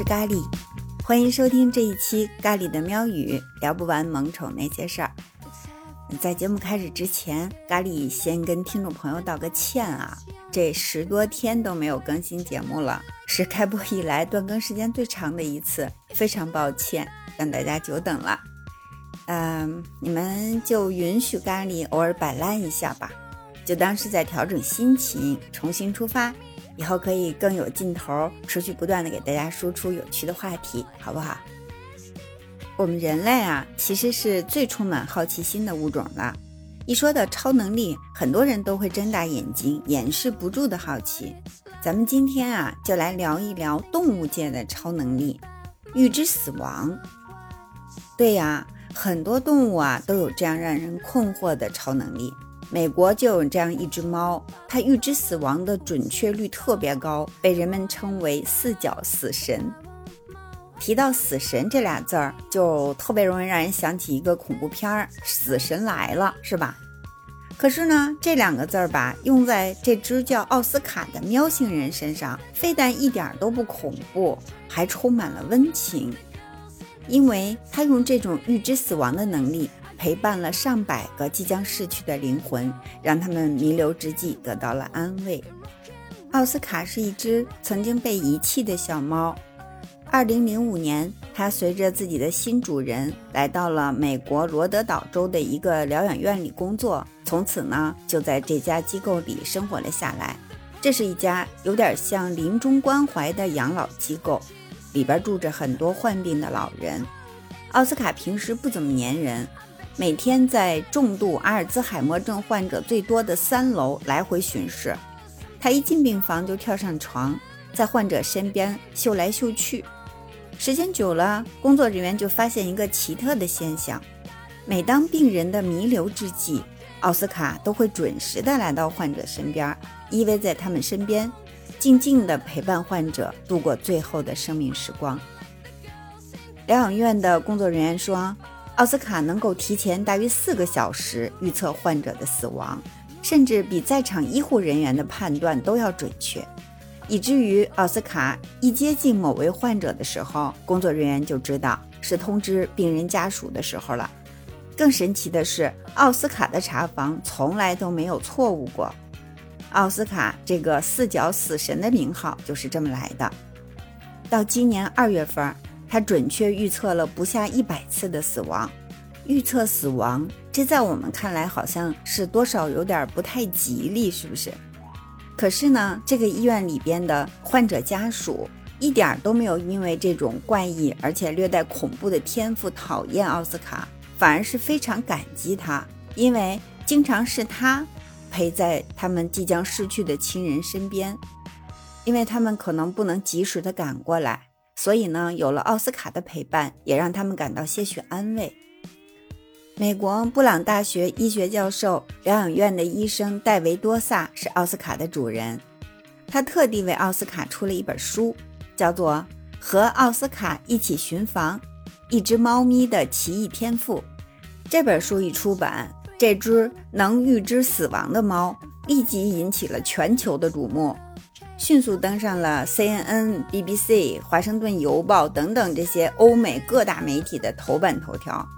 是咖喱，欢迎收听这一期咖喱的喵语，聊不完萌宠那些事儿。在节目开始之前，咖喱先跟听众朋友道个歉啊，这十多天都没有更新节目了，是开播以来断更时间最长的一次，非常抱歉，让大家久等了。嗯，你们就允许咖喱偶尔摆烂一下吧，就当是在调整心情，重新出发，以后可以更有劲头，持续不断的给大家输出有趣的话题，好不好？我们人类啊，其实是最充满好奇心的物种了。一说到超能力，很多人都会睁大眼睛，掩饰不住的好奇。咱们今天啊，就来聊一聊动物界的超能力——预知死亡。对呀。很多动物啊都有这样让人困惑的超能力。美国就有这样一只猫，它预知死亡的准确率特别高，被人们称为“四脚死神”。提到“死神”这俩字儿，就特别容易让人想起一个恐怖片儿《死神来了》，是吧？可是呢，这两个字儿吧，用在这只叫奥斯卡的喵星人身上，非但一点都不恐怖，还充满了温情。因为他用这种预知死亡的能力，陪伴了上百个即将逝去的灵魂，让他们弥留之际得到了安慰。奥斯卡是一只曾经被遗弃的小猫。二零零五年，它随着自己的新主人来到了美国罗德岛州的一个疗养院里工作，从此呢，就在这家机构里生活了下来。这是一家有点像临终关怀的养老机构。里边住着很多患病的老人。奥斯卡平时不怎么粘人，每天在重度阿尔兹海默症患者最多的三楼来回巡视。他一进病房就跳上床，在患者身边嗅来嗅去。时间久了，工作人员就发现一个奇特的现象：每当病人的弥留之际，奥斯卡都会准时的来到患者身边，依偎在他们身边。静静地陪伴患者度过最后的生命时光。疗养院的工作人员说，奥斯卡能够提前大约四个小时预测患者的死亡，甚至比在场医护人员的判断都要准确，以至于奥斯卡一接近某位患者的时候，工作人员就知道是通知病人家属的时候了。更神奇的是，奥斯卡的查房从来都没有错误过。奥斯卡这个四脚死神的名号就是这么来的。到今年二月份，他准确预测了不下一百次的死亡。预测死亡，这在我们看来好像是多少有点不太吉利，是不是？可是呢，这个医院里边的患者家属一点都没有因为这种怪异而且略带恐怖的天赋讨厌奥斯卡，反而是非常感激他，因为经常是他。陪在他们即将逝去的亲人身边，因为他们可能不能及时的赶过来，所以呢，有了奥斯卡的陪伴，也让他们感到些许安慰。美国布朗大学医学教授、疗养院的医生戴维多萨是奥斯卡的主人，他特地为奥斯卡出了一本书，叫做《和奥斯卡一起巡房：一只猫咪的奇异天赋》。这本书一出版。这只能预知死亡的猫立即引起了全球的瞩目，迅速登上了 CNN、BBC、华盛顿邮报等等这些欧美各大媒体的头版头条。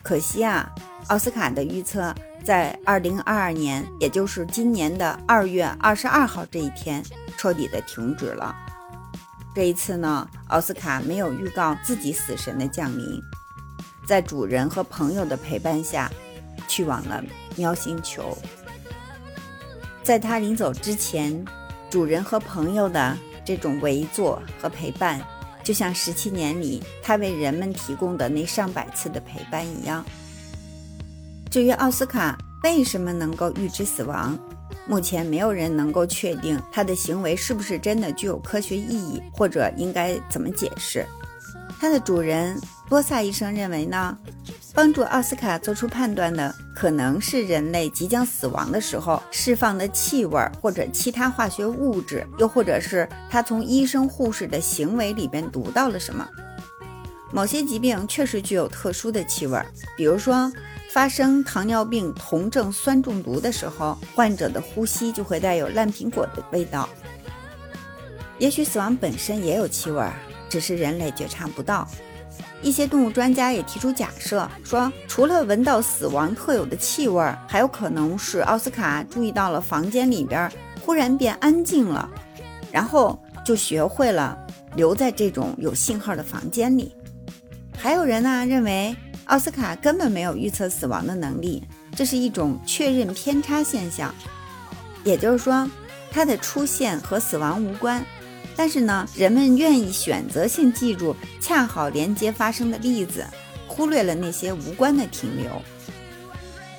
可惜啊，奥斯卡的预测在2022年，也就是今年的2月22号这一天彻底的停止了。这一次呢，奥斯卡没有预告自己死神的降临，在主人和朋友的陪伴下。去往了喵星球，在他临走之前，主人和朋友的这种围坐和陪伴，就像十七年里他为人们提供的那上百次的陪伴一样。至于奥斯卡为什么能够预知死亡，目前没有人能够确定他的行为是不是真的具有科学意义，或者应该怎么解释。他的主人波萨医生认为呢？帮助奥斯卡做出判断的，可能是人类即将死亡的时候释放的气味，或者其他化学物质，又或者是他从医生护士的行为里边读到了什么。某些疾病确实具有特殊的气味，比如说发生糖尿病酮症酸中毒的时候，患者的呼吸就会带有烂苹果的味道。也许死亡本身也有气味，只是人类觉察不到。一些动物专家也提出假设，说除了闻到死亡特有的气味，还有可能是奥斯卡注意到了房间里边忽然变安静了，然后就学会了留在这种有信号的房间里。还有人呢认为奥斯卡根本没有预测死亡的能力，这是一种确认偏差现象，也就是说，它的出现和死亡无关。但是呢，人们愿意选择性记住恰好连接发生的例子，忽略了那些无关的停留。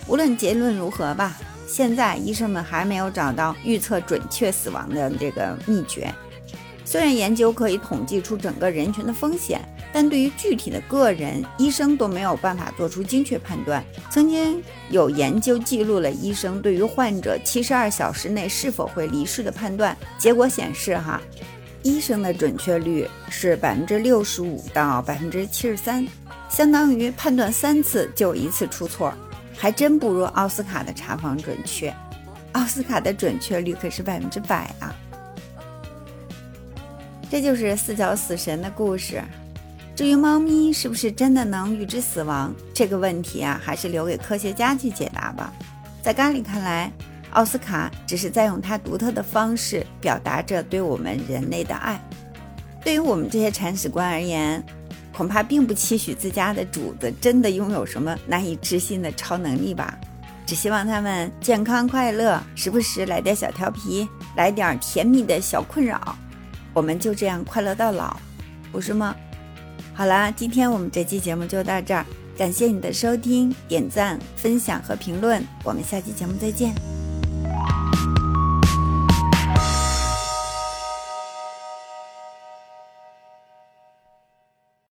无论结论如何吧，现在医生们还没有找到预测准确死亡的这个秘诀。虽然研究可以统计出整个人群的风险，但对于具体的个人，医生都没有办法做出精确判断。曾经有研究记录了医生对于患者七十二小时内是否会离世的判断，结果显示，哈。医生的准确率是百分之六十五到百分之七十三，相当于判断三次就一次出错，还真不如奥斯卡的查房准确。奥斯卡的准确率可是百分之百啊！这就是四角死神的故事。至于猫咪是不是真的能预知死亡这个问题啊，还是留给科学家去解答吧。在咖喱看来。奥斯卡只是在用他独特的方式表达着对我们人类的爱。对于我们这些铲屎官而言，恐怕并不期许自家的主子真的拥有什么难以置信的超能力吧。只希望他们健康快乐，时不时来点小调皮，来点甜蜜的小困扰，我们就这样快乐到老，不是吗？好啦，今天我们这期节目就到这儿，感谢你的收听、点赞、分享和评论，我们下期节目再见。